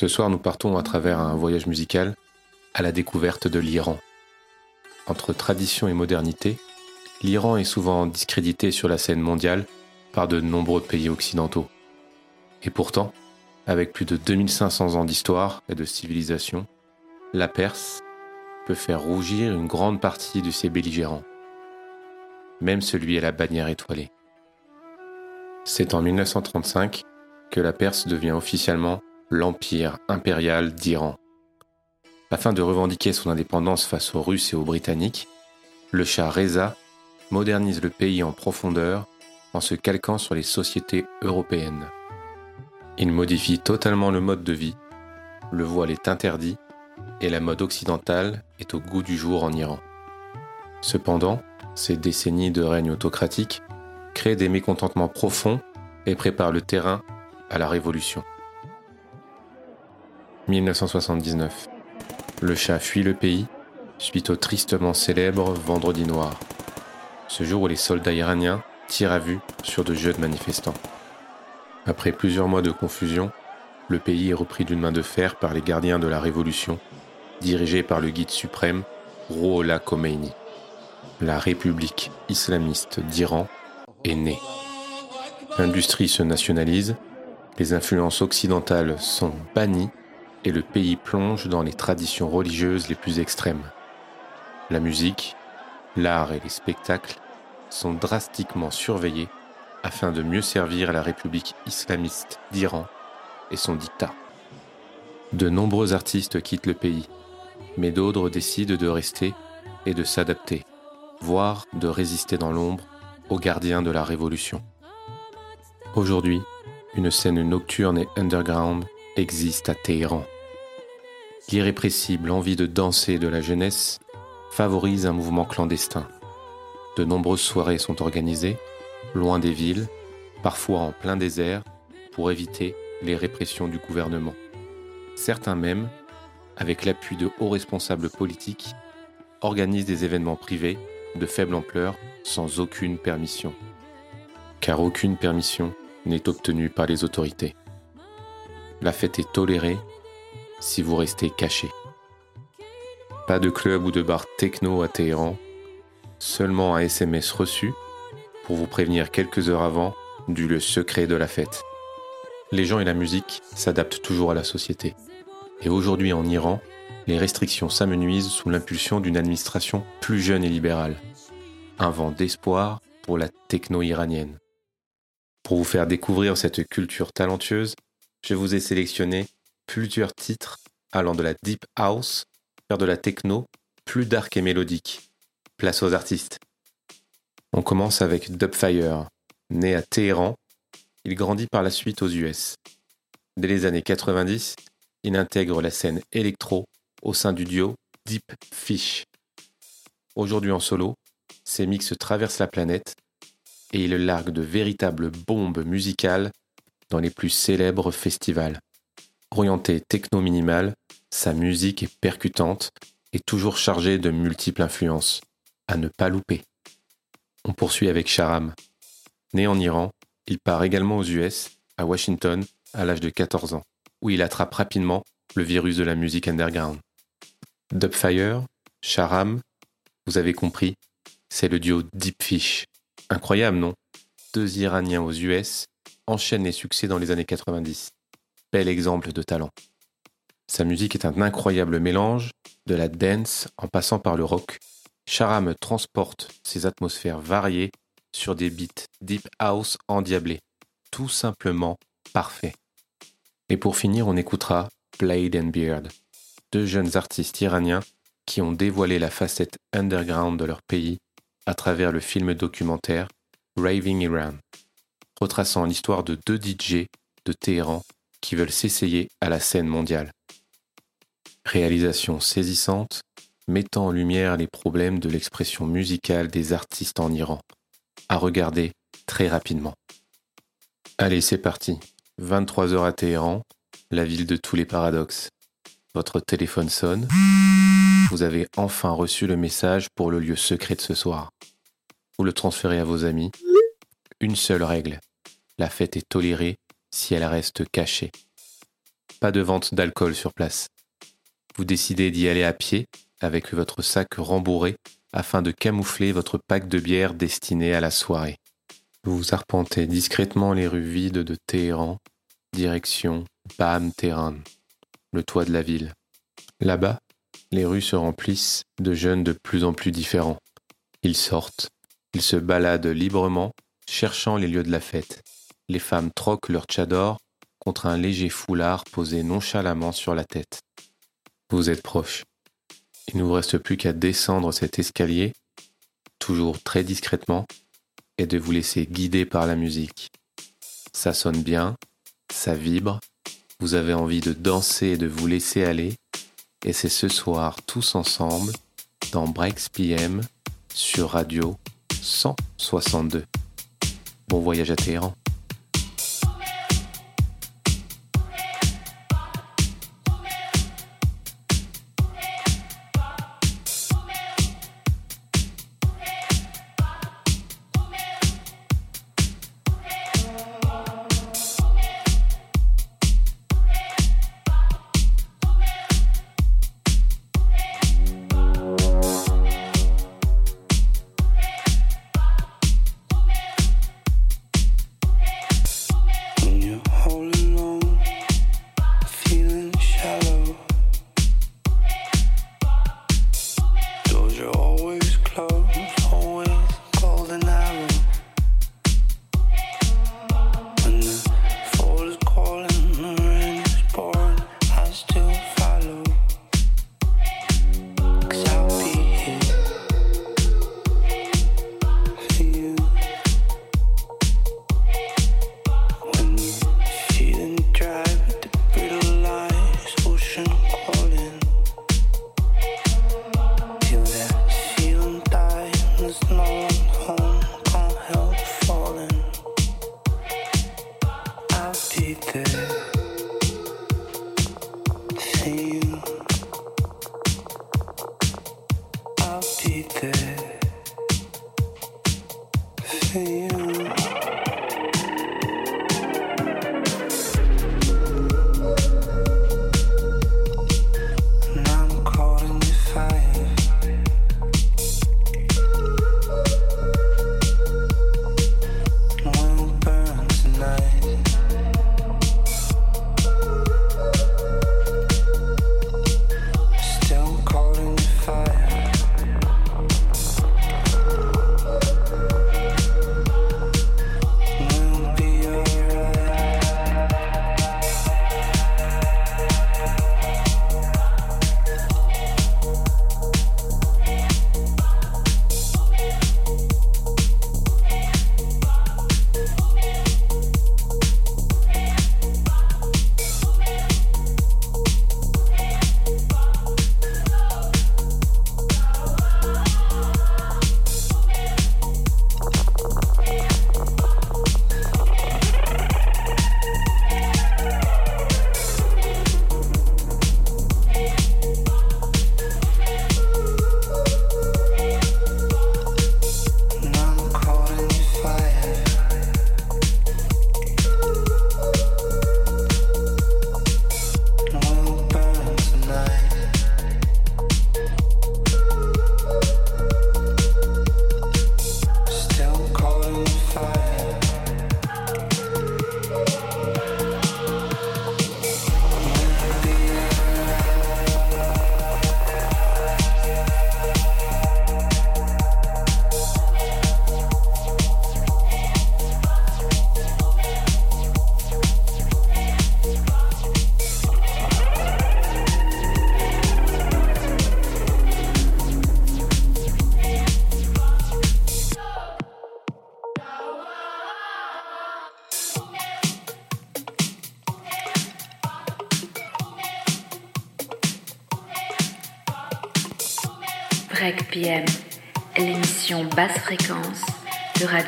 Ce soir, nous partons à travers un voyage musical à la découverte de l'Iran. Entre tradition et modernité, l'Iran est souvent discrédité sur la scène mondiale par de nombreux pays occidentaux. Et pourtant, avec plus de 2500 ans d'histoire et de civilisation, la Perse peut faire rougir une grande partie de ses belligérants, même celui à la bannière étoilée. C'est en 1935 que la Perse devient officiellement l'Empire impérial d'Iran. Afin de revendiquer son indépendance face aux Russes et aux Britanniques, le Shah Reza modernise le pays en profondeur en se calquant sur les sociétés européennes. Il modifie totalement le mode de vie, le voile est interdit et la mode occidentale est au goût du jour en Iran. Cependant, ces décennies de règne autocratique créent des mécontentements profonds et préparent le terrain à la révolution. 1979. Le chat fuit le pays suite au tristement célèbre Vendredi Noir, ce jour où les soldats iraniens tirent à vue sur de jeunes manifestants. Après plusieurs mois de confusion, le pays est repris d'une main de fer par les gardiens de la Révolution, dirigés par le guide suprême Rouhollah Khomeini. La République islamiste d'Iran est née. L'industrie se nationalise, les influences occidentales sont bannies et le pays plonge dans les traditions religieuses les plus extrêmes. La musique, l'art et les spectacles sont drastiquement surveillés afin de mieux servir la République islamiste d'Iran et son dictat. De nombreux artistes quittent le pays, mais d'autres décident de rester et de s'adapter, voire de résister dans l'ombre aux gardiens de la Révolution. Aujourd'hui, une scène nocturne et underground existe à Téhéran. L'irrépressible envie de danser de la jeunesse favorise un mouvement clandestin. De nombreuses soirées sont organisées, loin des villes, parfois en plein désert, pour éviter les répressions du gouvernement. Certains même, avec l'appui de hauts responsables politiques, organisent des événements privés de faible ampleur sans aucune permission. Car aucune permission n'est obtenue par les autorités. La fête est tolérée si vous restez caché. Pas de club ou de bar techno à Téhéran, seulement un SMS reçu pour vous prévenir quelques heures avant du lieu secret de la fête. Les gens et la musique s'adaptent toujours à la société. Et aujourd'hui en Iran, les restrictions s'amenuisent sous l'impulsion d'une administration plus jeune et libérale. Un vent d'espoir pour la techno iranienne. Pour vous faire découvrir cette culture talentueuse, je vous ai sélectionné plusieurs titres allant de la deep house vers de la techno, plus dark et mélodique. Place aux artistes. On commence avec Dubfire. Né à Téhéran, il grandit par la suite aux US. Dès les années 90, il intègre la scène électro au sein du duo Deep Fish. Aujourd'hui en solo, ses mix traversent la planète et il largue de véritables bombes musicales dans les plus célèbres festivals. Orienté techno-minimal, sa musique est percutante et toujours chargée de multiples influences, à ne pas louper. On poursuit avec Sharam. Né en Iran, il part également aux US, à Washington, à l'âge de 14 ans, où il attrape rapidement le virus de la musique underground. Dubfire, Sharam, vous avez compris, c'est le duo Deep Fish. Incroyable, non? Deux Iraniens aux US enchaînent les succès dans les années 90. Bel exemple de talent. Sa musique est un incroyable mélange, de la dance en passant par le rock. Sharam transporte ses atmosphères variées sur des beats deep house endiablés. Tout simplement parfait. Et pour finir, on écoutera Blade and Beard, deux jeunes artistes iraniens qui ont dévoilé la facette underground de leur pays à travers le film documentaire Raving Iran, retraçant l'histoire de deux DJ de Téhéran qui veulent s'essayer à la scène mondiale. Réalisation saisissante, mettant en lumière les problèmes de l'expression musicale des artistes en Iran. À regarder très rapidement. Allez, c'est parti. 23 heures à Téhéran, la ville de tous les paradoxes. Votre téléphone sonne. Vous avez enfin reçu le message pour le lieu secret de ce soir. Vous le transférez à vos amis. Une seule règle. La fête est tolérée si elle reste cachée. Pas de vente d'alcool sur place. Vous décidez d'y aller à pied avec votre sac rembourré afin de camoufler votre pack de bière destiné à la soirée. Vous arpentez discrètement les rues vides de Téhéran, direction Bam Tehran, le toit de la ville. Là-bas, les rues se remplissent de jeunes de plus en plus différents. Ils sortent, ils se baladent librement, cherchant les lieux de la fête. Les femmes troquent leur tchador contre un léger foulard posé nonchalamment sur la tête. Vous êtes proche. Il ne vous reste plus qu'à descendre cet escalier, toujours très discrètement, et de vous laisser guider par la musique. Ça sonne bien, ça vibre, vous avez envie de danser et de vous laisser aller, et c'est ce soir tous ensemble dans Breaks PM sur Radio 162. Bon voyage à Téhéran.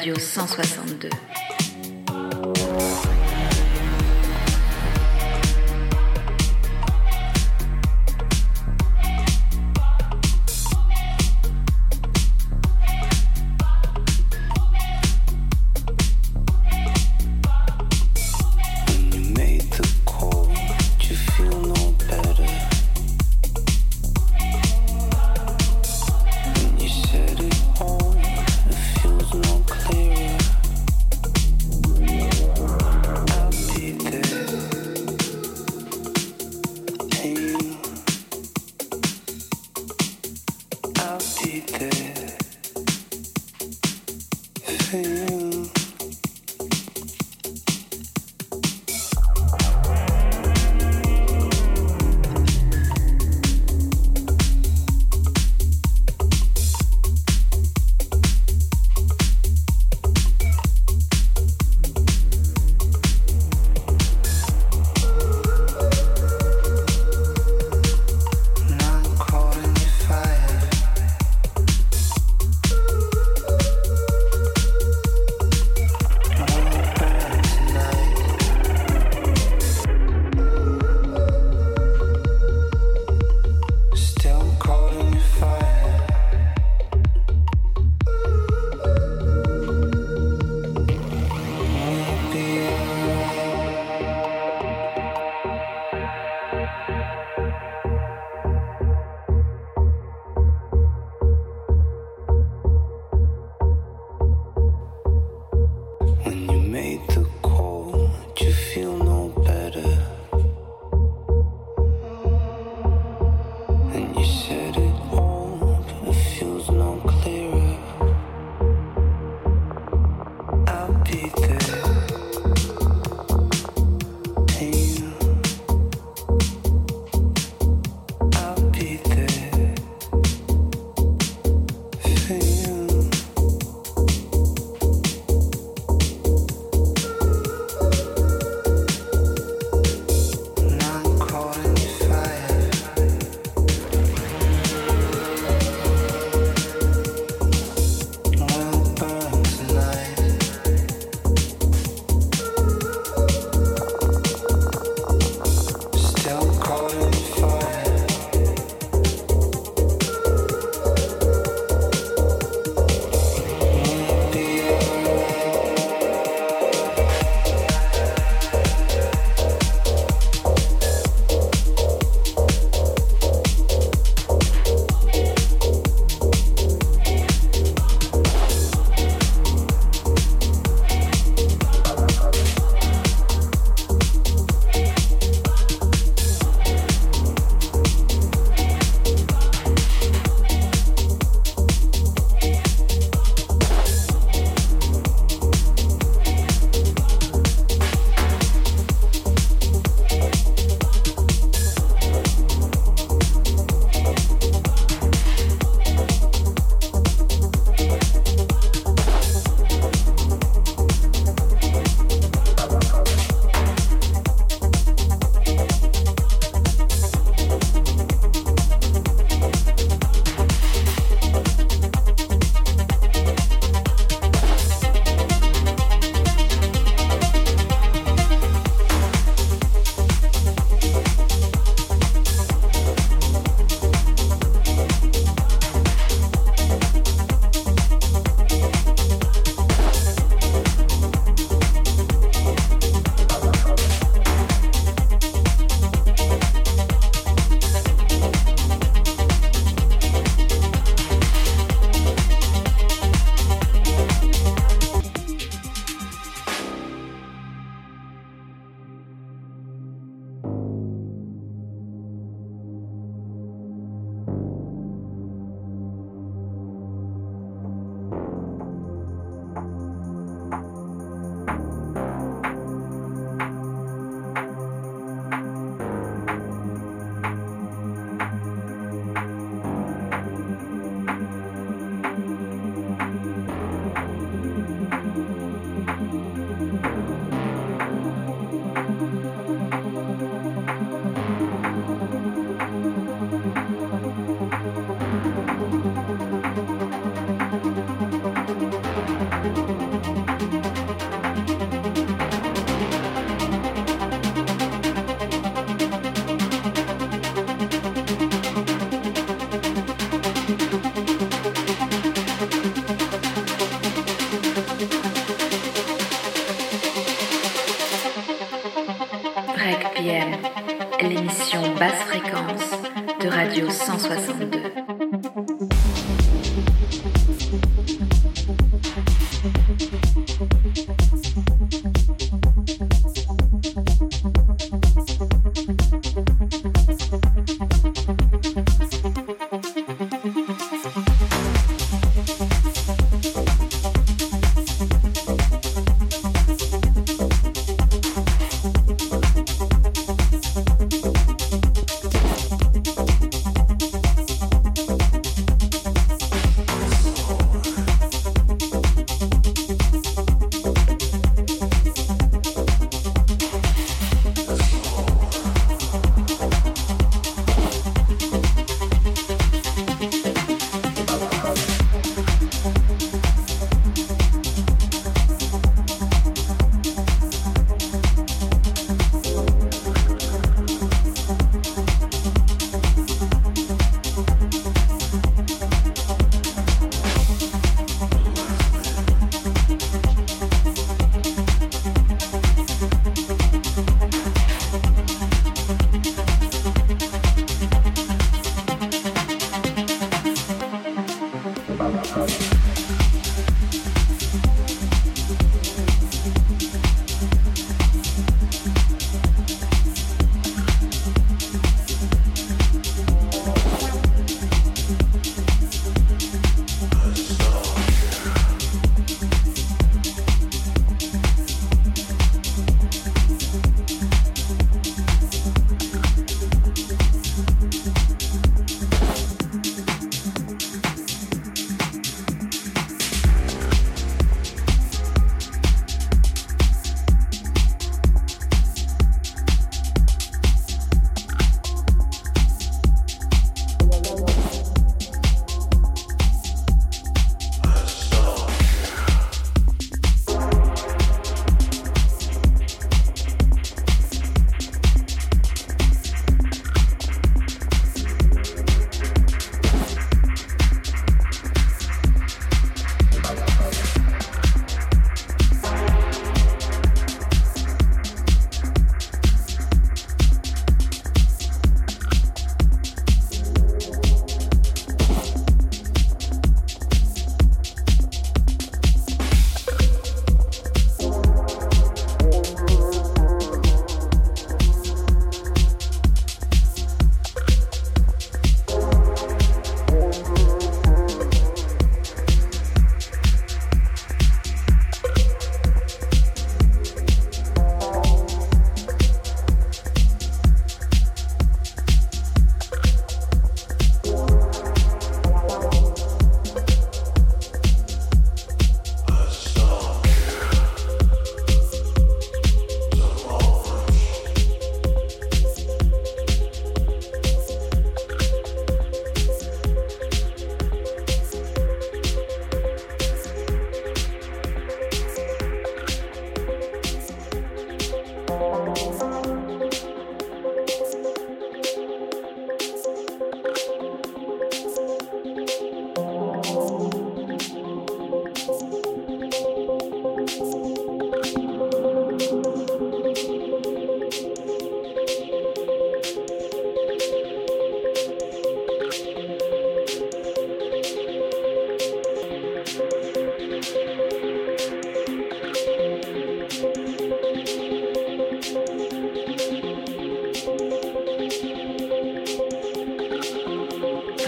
Radio 162.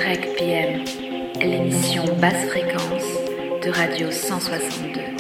Trek PM, l'émission basse fréquence de Radio 162.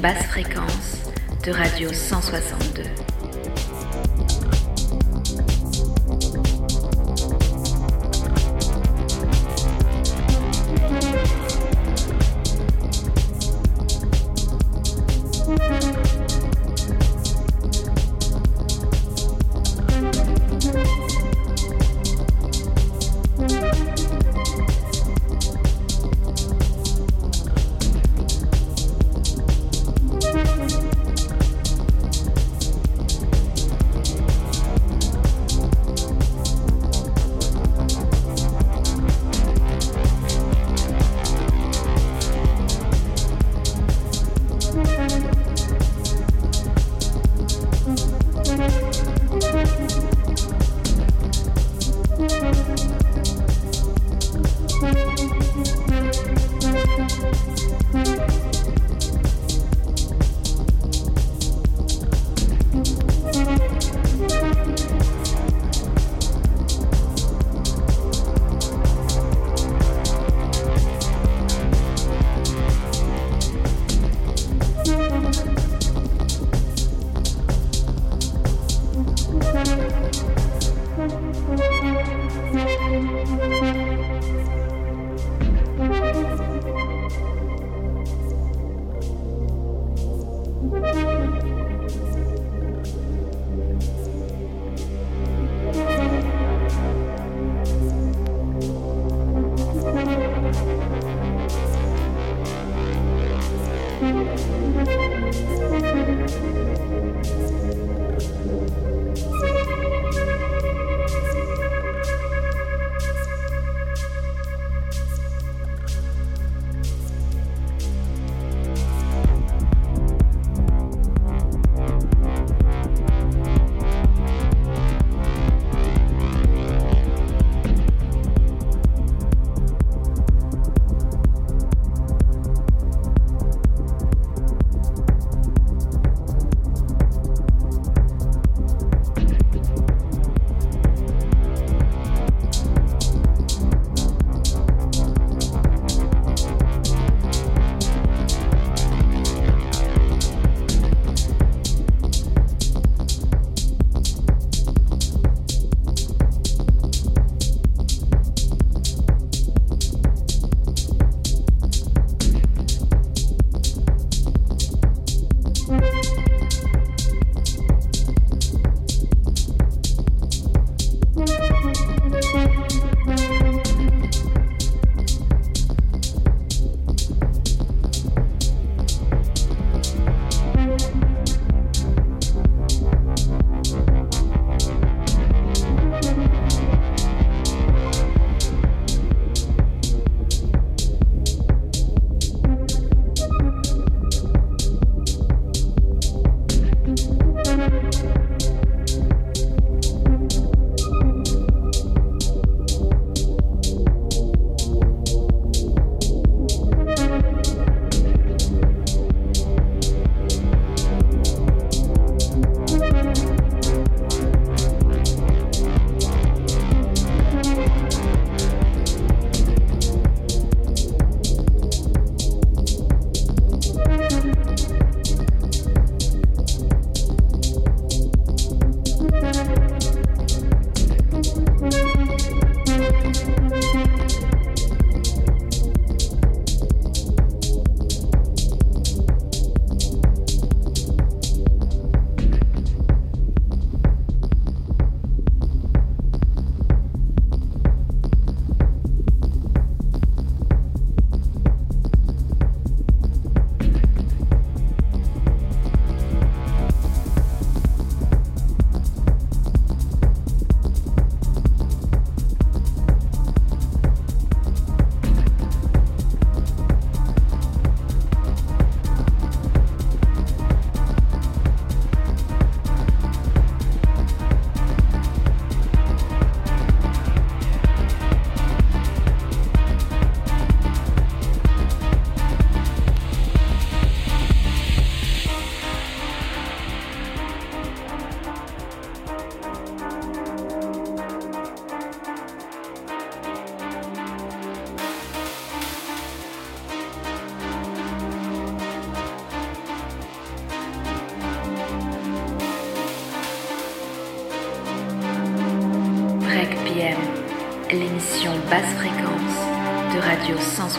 Basse fréquence de Radio 162.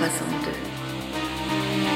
Amazon で。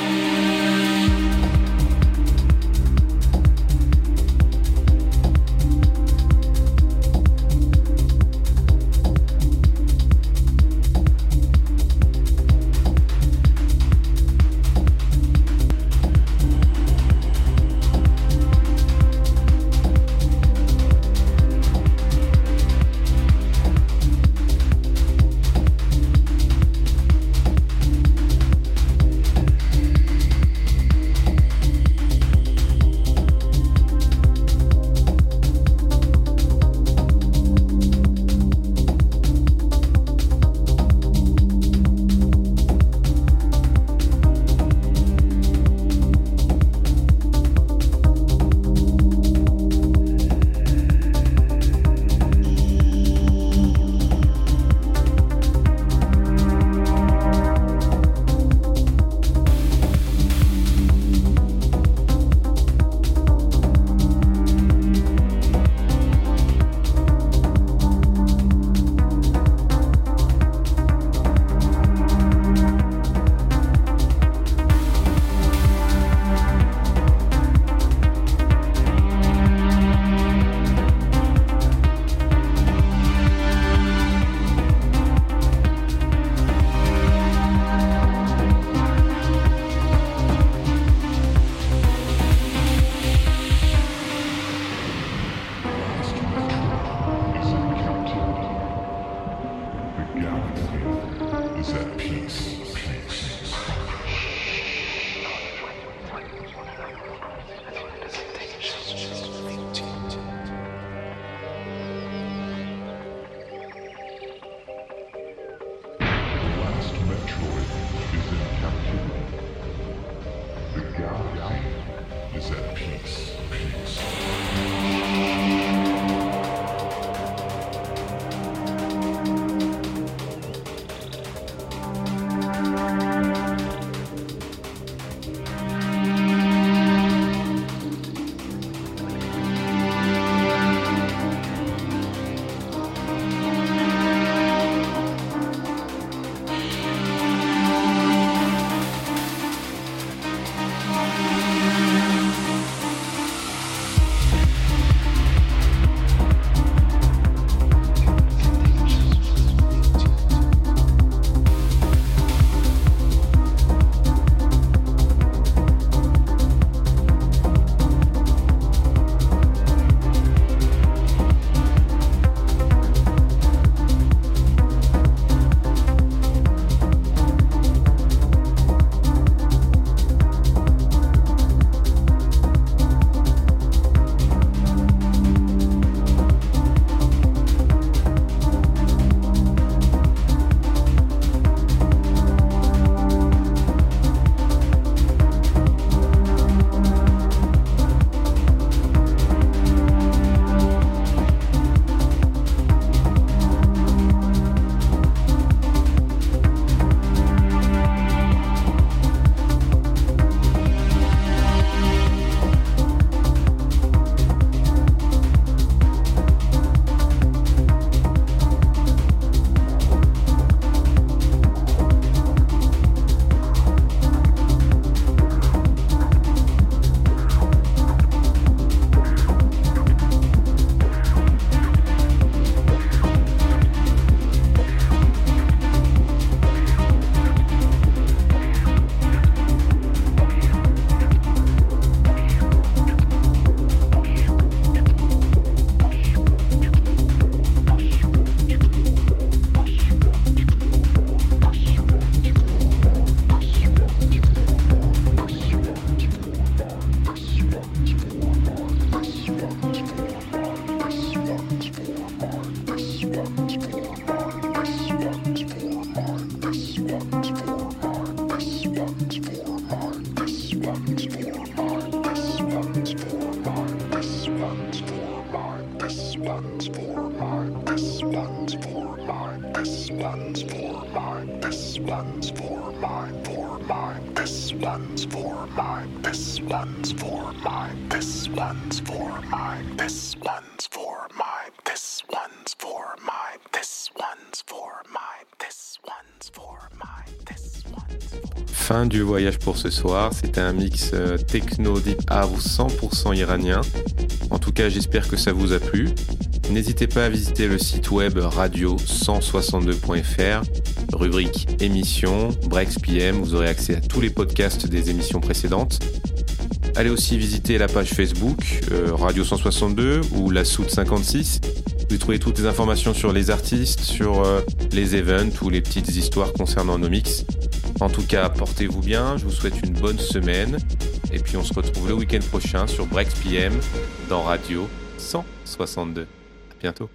one's for mine, this one's for mine, this one's for mine, this one's for mine, for mine, this one's for mine, this one's for mine, this one's for mine, this one's for mine, this one's for mine, this one's for Fin du voyage pour ce soir. C'était un mix euh, techno deep house 100% iranien. En tout cas, j'espère que ça vous a plu. N'hésitez pas à visiter le site web radio162.fr, rubrique émissions, Breaks PM. Vous aurez accès à tous les podcasts des émissions précédentes. Allez aussi visiter la page Facebook euh, Radio 162 ou la Soute 56. Vous trouvez toutes les informations sur les artistes, sur euh, les events ou les petites histoires concernant nos mix. En tout cas, portez-vous bien, je vous souhaite une bonne semaine et puis on se retrouve le week-end prochain sur Breaks PM dans Radio 162. À bientôt.